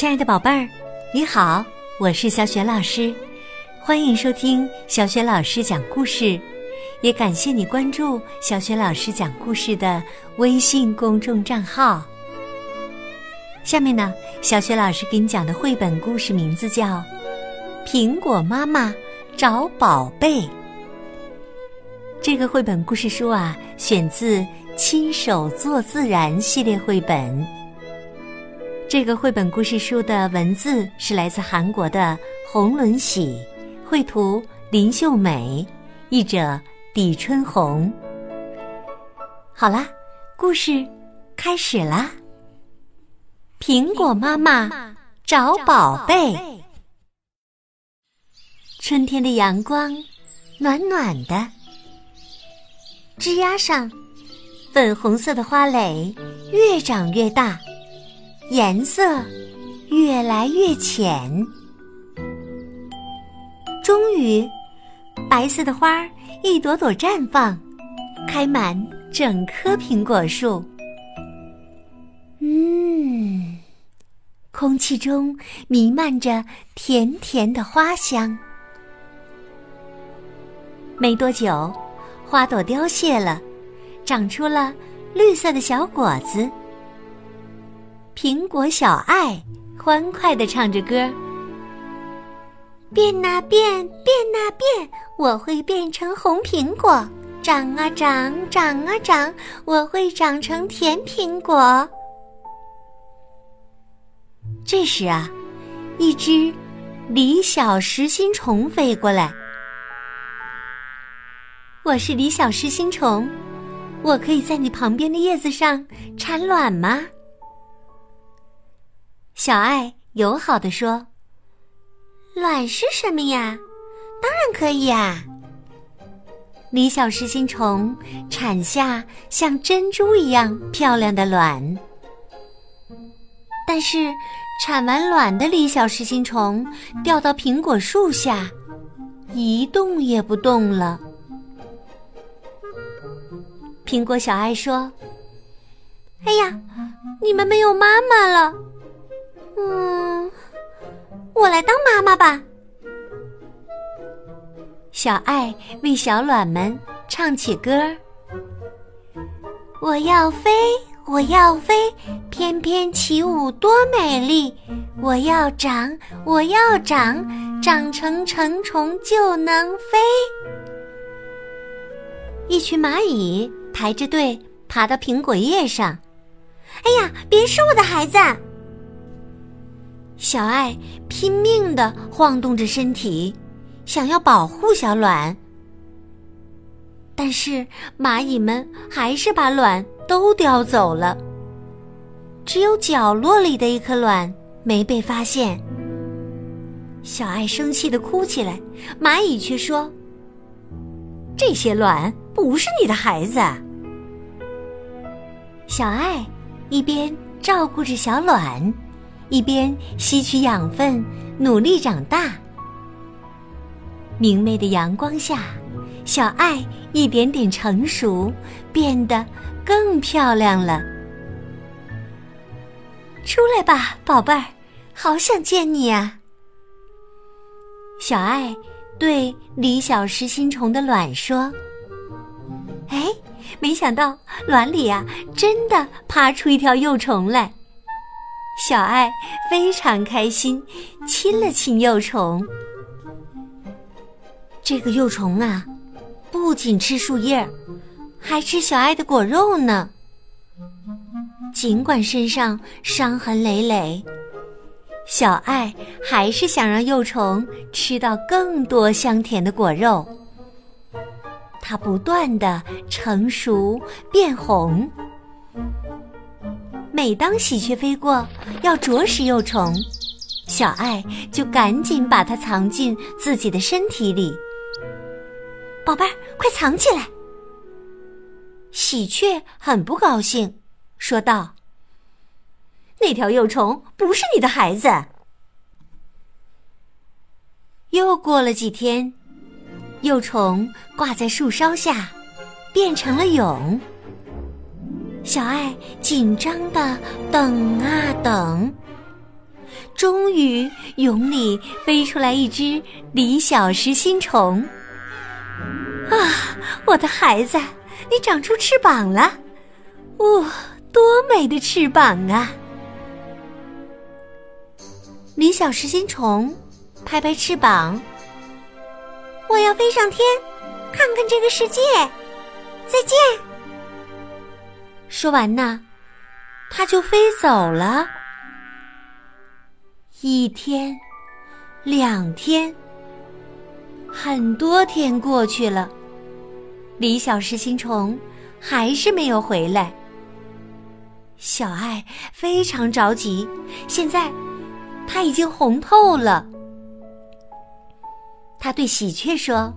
亲爱的宝贝儿，你好，我是小雪老师，欢迎收听小雪老师讲故事，也感谢你关注小雪老师讲故事的微信公众账号。下面呢，小雪老师给你讲的绘本故事名字叫《苹果妈妈找宝贝》。这个绘本故事书啊，选自《亲手做自然》系列绘本。这个绘本故事书的文字是来自韩国的洪伦喜，绘图林秀美，译者李春红。好啦，故事开始啦！苹果妈妈找宝贝。春天的阳光暖暖的。枝丫上，粉红色的花蕾越长越大，颜色越来越浅。终于，白色的花儿一朵朵绽放，开满整棵苹果树。嗯，空气中弥漫着甜甜的花香。没多久。花朵凋谢了，长出了绿色的小果子。苹果小爱欢快地唱着歌：“变啊变，变啊变，我会变成红苹果；长啊长，长啊长，我会长成甜苹果。”这时啊，一只李小实心虫飞过来。我是李小狮心虫，我可以在你旁边的叶子上产卵吗？小爱友好的说：“卵是什么呀？当然可以呀！”李小狮心虫产下像珍珠一样漂亮的卵，但是产完卵的李小狮心虫掉到苹果树下，一动也不动了。苹果小爱说：“哎呀，你们没有妈妈了。嗯，我来当妈妈吧。”小爱为小卵们唱起歌：“我要飞，我要飞，翩翩起舞多美丽！我要长，我要长，长成成虫就能飞。”一群蚂蚁。排着队爬到苹果叶上，哎呀，别是我的孩子！小爱拼命的晃动着身体，想要保护小卵，但是蚂蚁们还是把卵都叼走了，只有角落里的一颗卵没被发现。小爱生气的哭起来，蚂蚁却说：“这些卵。”不是你的孩子，小爱一边照顾着小卵，一边吸取养分，努力长大。明媚的阳光下，小爱一点点成熟，变得更漂亮了。出来吧，宝贝儿，好想见你啊！小爱对李小石心虫的卵说。哎，没想到卵里啊，真的爬出一条幼虫来。小爱非常开心，亲了亲幼虫。这个幼虫啊，不仅吃树叶，还吃小爱的果肉呢。尽管身上伤痕累累，小爱还是想让幼虫吃到更多香甜的果肉。它不断的成熟变红，每当喜鹊飞过要啄食幼虫，小爱就赶紧把它藏进自己的身体里。宝贝儿，快藏起来！喜鹊很不高兴，说道：“那条幼虫不是你的孩子。”又过了几天。幼虫挂在树梢下，变成了蛹。小爱紧张的等啊等，终于蛹里飞出来一只李小石心虫。啊，我的孩子，你长出翅膀了！哇，多美的翅膀啊！李小石心虫拍拍翅膀，我要飞上天，看看这个世界。再见。说完呢，它就飞走了。一天，两天，很多天过去了。李小石心虫还是没有回来，小爱非常着急。现在他已经红透了，他对喜鹊说：“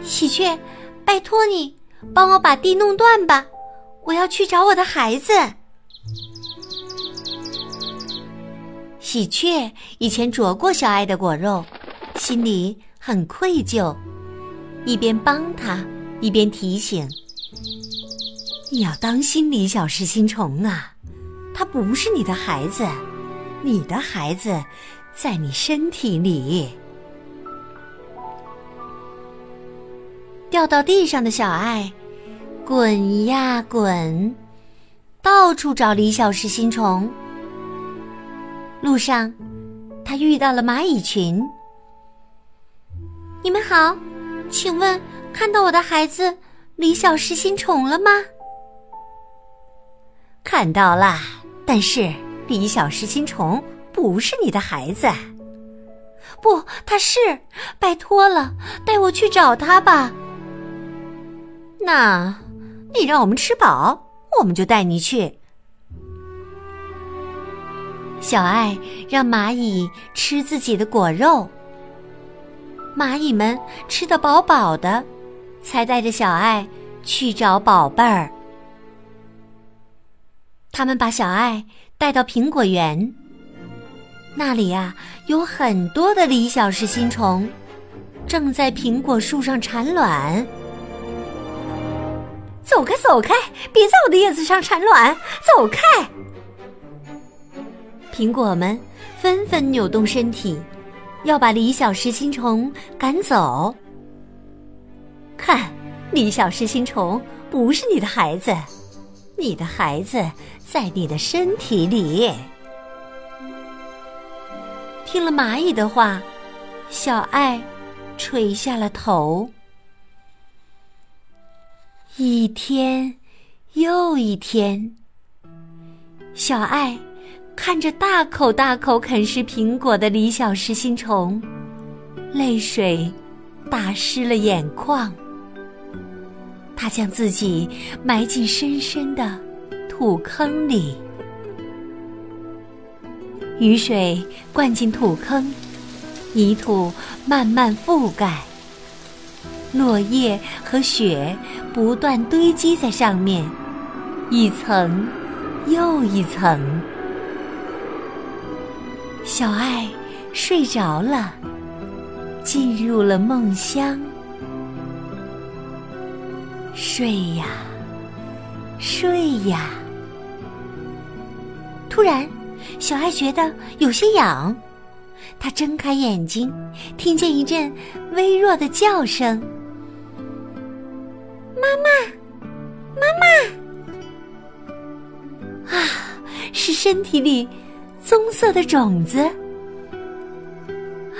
喜鹊，拜托你帮我把地弄断吧，我要去找我的孩子。”喜鹊以前啄过小爱的果肉，心里很愧疚。一边帮他，一边提醒：“你要当心李小石心虫啊！他不是你的孩子，你的孩子在你身体里。”掉到地上的小爱，滚呀滚，到处找李小石心虫。路上，他遇到了蚂蚁群。你们好。请问看到我的孩子李小石心虫了吗？看到了，但是李小石心虫不是你的孩子。不，他是，拜托了，带我去找他吧。那，你让我们吃饱，我们就带你去。小爱让蚂蚁吃自己的果肉。蚂蚁们吃得饱饱的，才带着小爱去找宝贝儿。他们把小爱带到苹果园，那里呀有很多的李小石心虫，正在苹果树上产卵。走开，走开，别在我的叶子上产卵！走开！苹果们纷纷扭动身体。要把李小石心虫赶走。看，李小石心虫不是你的孩子，你的孩子在你的身体里。听了蚂蚁的话，小爱垂下了头。一天又一天，小爱。看着大口大口啃食苹果的李小食心虫，泪水打湿了眼眶。他将自己埋进深深的土坑里，雨水灌进土坑，泥土慢慢覆盖，落叶和雪不断堆积在上面，一层又一层。小爱睡着了，进入了梦乡。睡呀，睡呀。突然，小爱觉得有些痒，她睁开眼睛，听见一阵微弱的叫声：“妈妈，妈妈！”啊，是身体里。棕色的种子，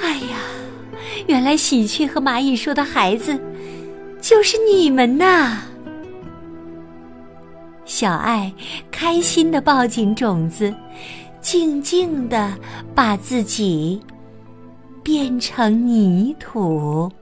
哎呀，原来喜鹊和蚂蚁说的孩子就是你们呐！小爱开心的抱紧种子，静静的把自己变成泥土。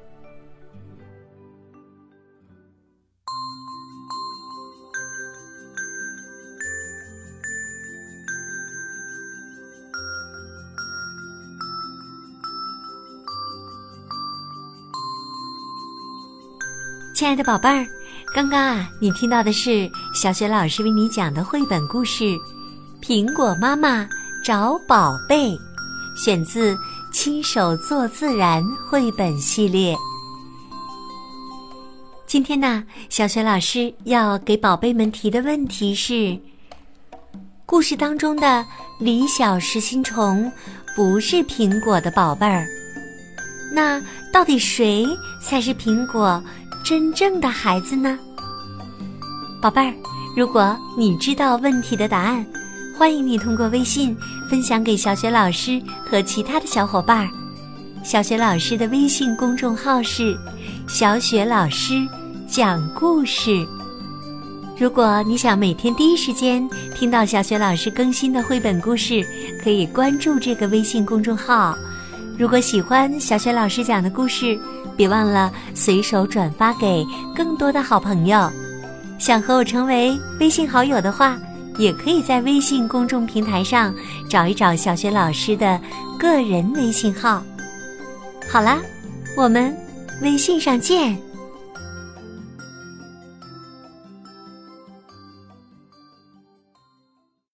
亲爱的宝贝儿，刚刚啊，你听到的是小雪老师为你讲的绘本故事《苹果妈妈找宝贝》，选自《亲手做自然》绘本系列。今天呢，小雪老师要给宝贝们提的问题是：故事当中的李小实心虫不是苹果的宝贝儿。那到底谁才是苹果真正的孩子呢？宝贝儿，如果你知道问题的答案，欢迎你通过微信分享给小雪老师和其他的小伙伴儿。小雪老师的微信公众号是“小雪老师讲故事”。如果你想每天第一时间听到小雪老师更新的绘本故事，可以关注这个微信公众号。如果喜欢小雪老师讲的故事，别忘了随手转发给更多的好朋友。想和我成为微信好友的话，也可以在微信公众平台上找一找小学老师的个人微信号。好啦，我们微信上见。